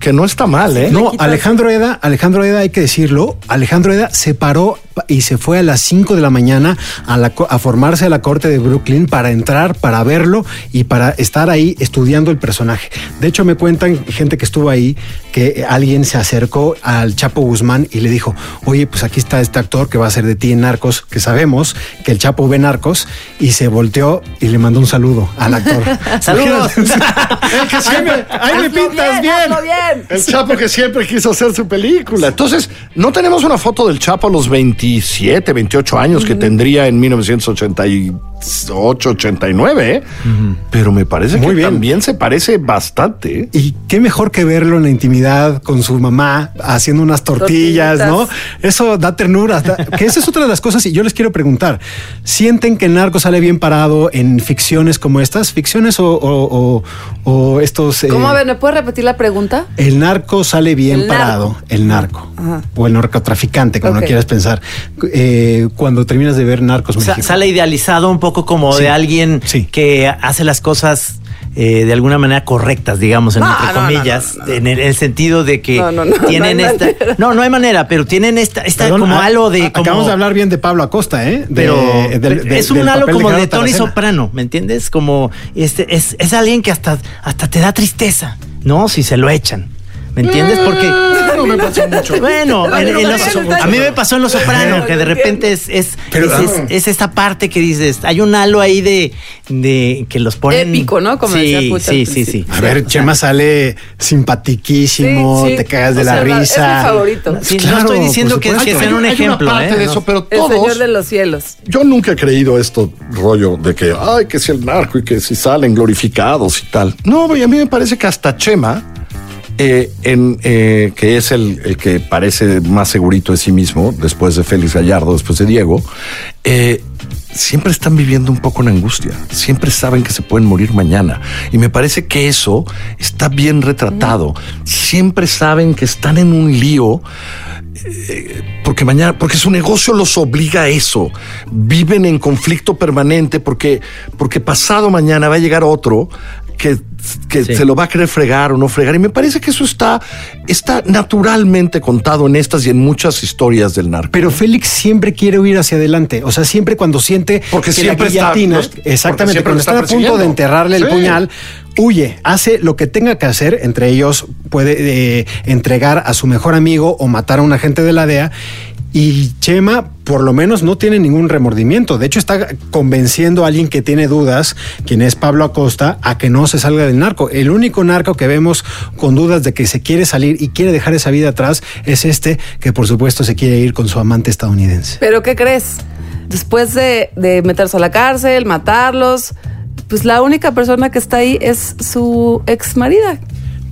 que no está mal, ¿eh? No, Alejandro Eda, Alejandro Eda, hay que decirlo, Alejandro Eda se paró pa- y se fue a las 5 de la mañana a, la co- a formarse a la corte de Brooklyn para entrar, para verlo y para estar ahí estudiando el personaje. De hecho, me cuentan gente que estuvo ahí que alguien se acercó al Chapo Guzmán y le dijo, oye, pues aquí está este actor que va a ser de ti en Narcos, que sabemos que el Chapo ve Narcos y se volteó y le mandó un saludo al actor. Saludos. El que siempre- Ahí me pintas bien, bien. El Chapo que siempre quiso hacer su película. Entonces, no tenemos una foto del Chapo a los 27, 28 años que tendría en 1988, 89, ¿eh? Pero me parece Muy que bien. también se parece bastante. ¿eh? Y qué mejor que verlo en la intimidad con su mamá haciendo unas tortillas, Tortillitas. ¿no? Eso da ternura. da- que esa es otra de las cosas. Y yo les quiero preguntar: ¿sienten que el narco sale bien parado en ficciones como estas? ¿Ficciones o, o- o- o estos. eh, ¿Cómo? A ver, ¿me puedes repetir la pregunta? el narco sale bien El narco. parado, el narco, Ajá. o el narcotraficante, como no quieras pensar. Eh, cuando terminas de ver Narcos Sa- México. sale idealizado un poco como Sí. de alguien Sí. que hace las cosas eh, de alguna manera correctas, digamos, en No, entre no, no, comillas, en el, el sentido de que No, no, no, tienen esta. manera. No, no hay manera, pero tienen esta, esta Perdón, como a- halo de. a- como- Acabamos de hablar bien de Pablo Acosta, ¿eh? De- pero de- es un halo como de Tony. Soprano, ¿me entiendes? Como este es, es alguien que hasta, hasta te da tristeza, ¿no? Si se lo echan. ¿Me entiendes? Porque. No me pasó mucho. Bueno, en- en los- a mí me pasó en Los Soprano, que de repente es, es, Pero, es, es- ah. es esta parte que dices, hay un halo ahí de, de que los ponen. Épico, ¿no? Como sí, decía Pucha sí, sí, sí. A ver, Chema sale simpatiquísimo, Sí, sí. te cagas de O la risa. Es mi favorito. Sí, Claro, no estoy diciendo que, que sean un Hay una ejemplo, parte ¿eh? de eso, pero El todos. señor de los cielos. Yo nunca he creído esto rollo de que, ay, que si el narco y que si salen glorificados y tal. No, y a mí me parece que hasta Chema, eh, en, eh, que es el, que parece más segurito de sí mismo, después de Félix Gallardo, después de Diego, eh, siempre están viviendo un poco en angustia, siempre saben que se pueden morir mañana. Y me parece que eso está bien retratado. Siempre saben que están en un lío. porque mañana, porque su negocio los obliga a eso. Viven en conflicto permanente porque, porque pasado mañana va a llegar otro que, que Sí. se lo va a querer fregar o no fregar. Y me parece que eso está, está naturalmente contado en estas y en muchas historias del narco. Pero Félix siempre quiere huir hacia adelante. O sea, siempre cuando siente Porque que siempre la está- guillotina, exactamente, siempre cuando está a punto de enterrarle el puñal, huye, hace lo que tenga que hacer. Entre ellos puede eh, entregar a su mejor amigo o matar a un agente de la DEA. Y Chema, por lo menos, no tiene ningún remordimiento. De hecho, está convenciendo a alguien que tiene dudas, quien es Pablo Acosta, a que no se salga del narco. El único narco que vemos con dudas de que se quiere salir y quiere dejar esa vida atrás es este, que por supuesto se quiere ir con su amante estadounidense. Pero ¿qué crees? Después de, meterse a la cárcel, matarlos, pues la única persona que está ahí es su ex marida.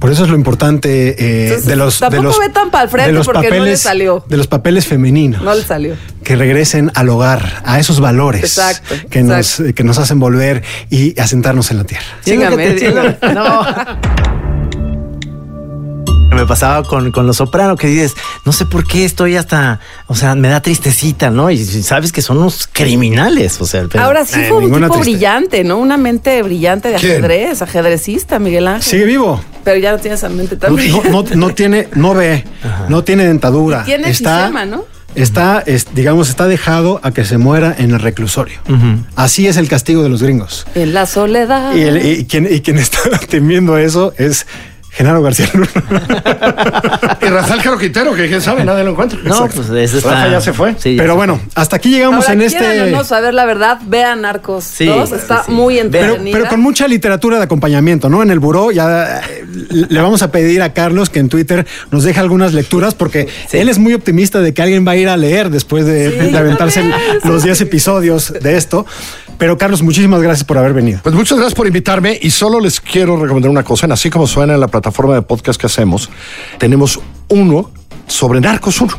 Por eso es lo importante eh, Entonces, de los. tampoco de los, ve tan pa'l frente de los porque no le salió. De los papeles femeninos. No le salió. Que regresen al hogar, a esos valores Exacto, que, Nos, eh, que nos hacen volver y asentarnos en la tierra. Sígame, sígame. No. Me pasaba con, con los soprano que dices, no sé por qué estoy hasta, o sea, me da tristecita, ¿no? Y sabes que son unos criminales, o sea, pero- Ahora sí Eh, fue un tipo triste- brillante, ¿no? Una mente brillante de ¿Quién? ajedrez, ajedrecista, Miguel Ángel. Sigue vivo. Pero ya no tiene esa mente tan No, brillante. no, no- no tiene, no ve, no tiene dentadura. Y tiene está, enfisema, ¿no? Está, es- digamos, está dejado a que se muera en el reclusorio. Así es el castigo de los gringos. En la soledad. Y, el- y quien, y quien está temiendo eso es Genaro García Luna. Y Rafael Caro Quintero, que quién sabe, nadie lo encuentra. No, pues ese está. Rafa ya se fue. Sí, ya Pero se bueno, hasta aquí llegamos Ahora, en este. no saber la verdad, vean Narcos Sí, 2, está sí. muy. Pero, entretenida. pero con mucha literatura de acompañamiento, ¿no? En el buró ya eh, le vamos a pedir a Carlos que en Twitter nos deje algunas lecturas porque él es muy optimista de que alguien va a ir a leer después de, Sí, de aventarse los sí. 10 episodios de esto. Pero Carlos, muchísimas gracias por haber venido. Pues muchas gracias por invitarme y solo les quiero recomendar una cosa. En Así como suena en la plataforma de podcast que hacemos, tenemos uno sobre Narcos 1.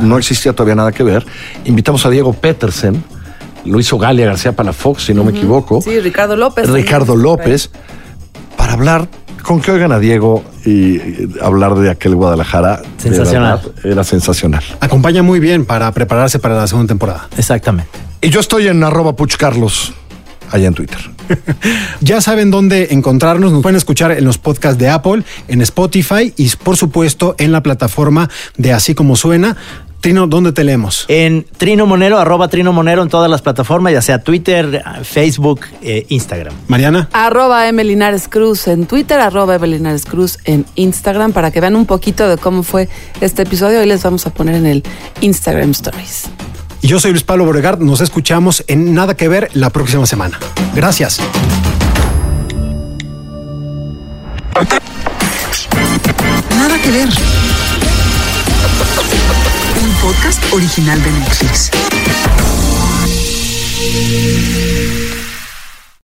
No existía todavía nada que ver. Invitamos a Diego Petersen, lo hizo Galia García Palafox, si no me equivoco. Sí, Ricardo López. Ricardo también. López, para hablar con que oigan a Diego y, hablar de aquel Guadalajara. Sensacional. verdad, Era sensacional. Acompaña muy bien para prepararse para la segunda temporada. Exactamente. Y yo estoy en arroba puchcarlos, allá en Twitter. Ya saben dónde encontrarnos. Nos pueden escuchar en los podcasts de Apple, en Spotify y, por supuesto, en la plataforma de Así Como Suena. Trino, ¿dónde te leemos? En Trino Monero, arroba Trino Monero en todas las plataformas, ya sea Twitter, Facebook, eh, Instagram. Mariana. Arroba Emelinares Cruz en Twitter, arroba Emelinares Cruz en Instagram, para que vean un poquito de cómo fue este episodio. Hoy les vamos a poner en el Instagram Stories. Yo soy Luis Pablo Boregard. Nos escuchamos en Nada que Ver la próxima semana. Gracias. Nada que ver. Un podcast original de Netflix.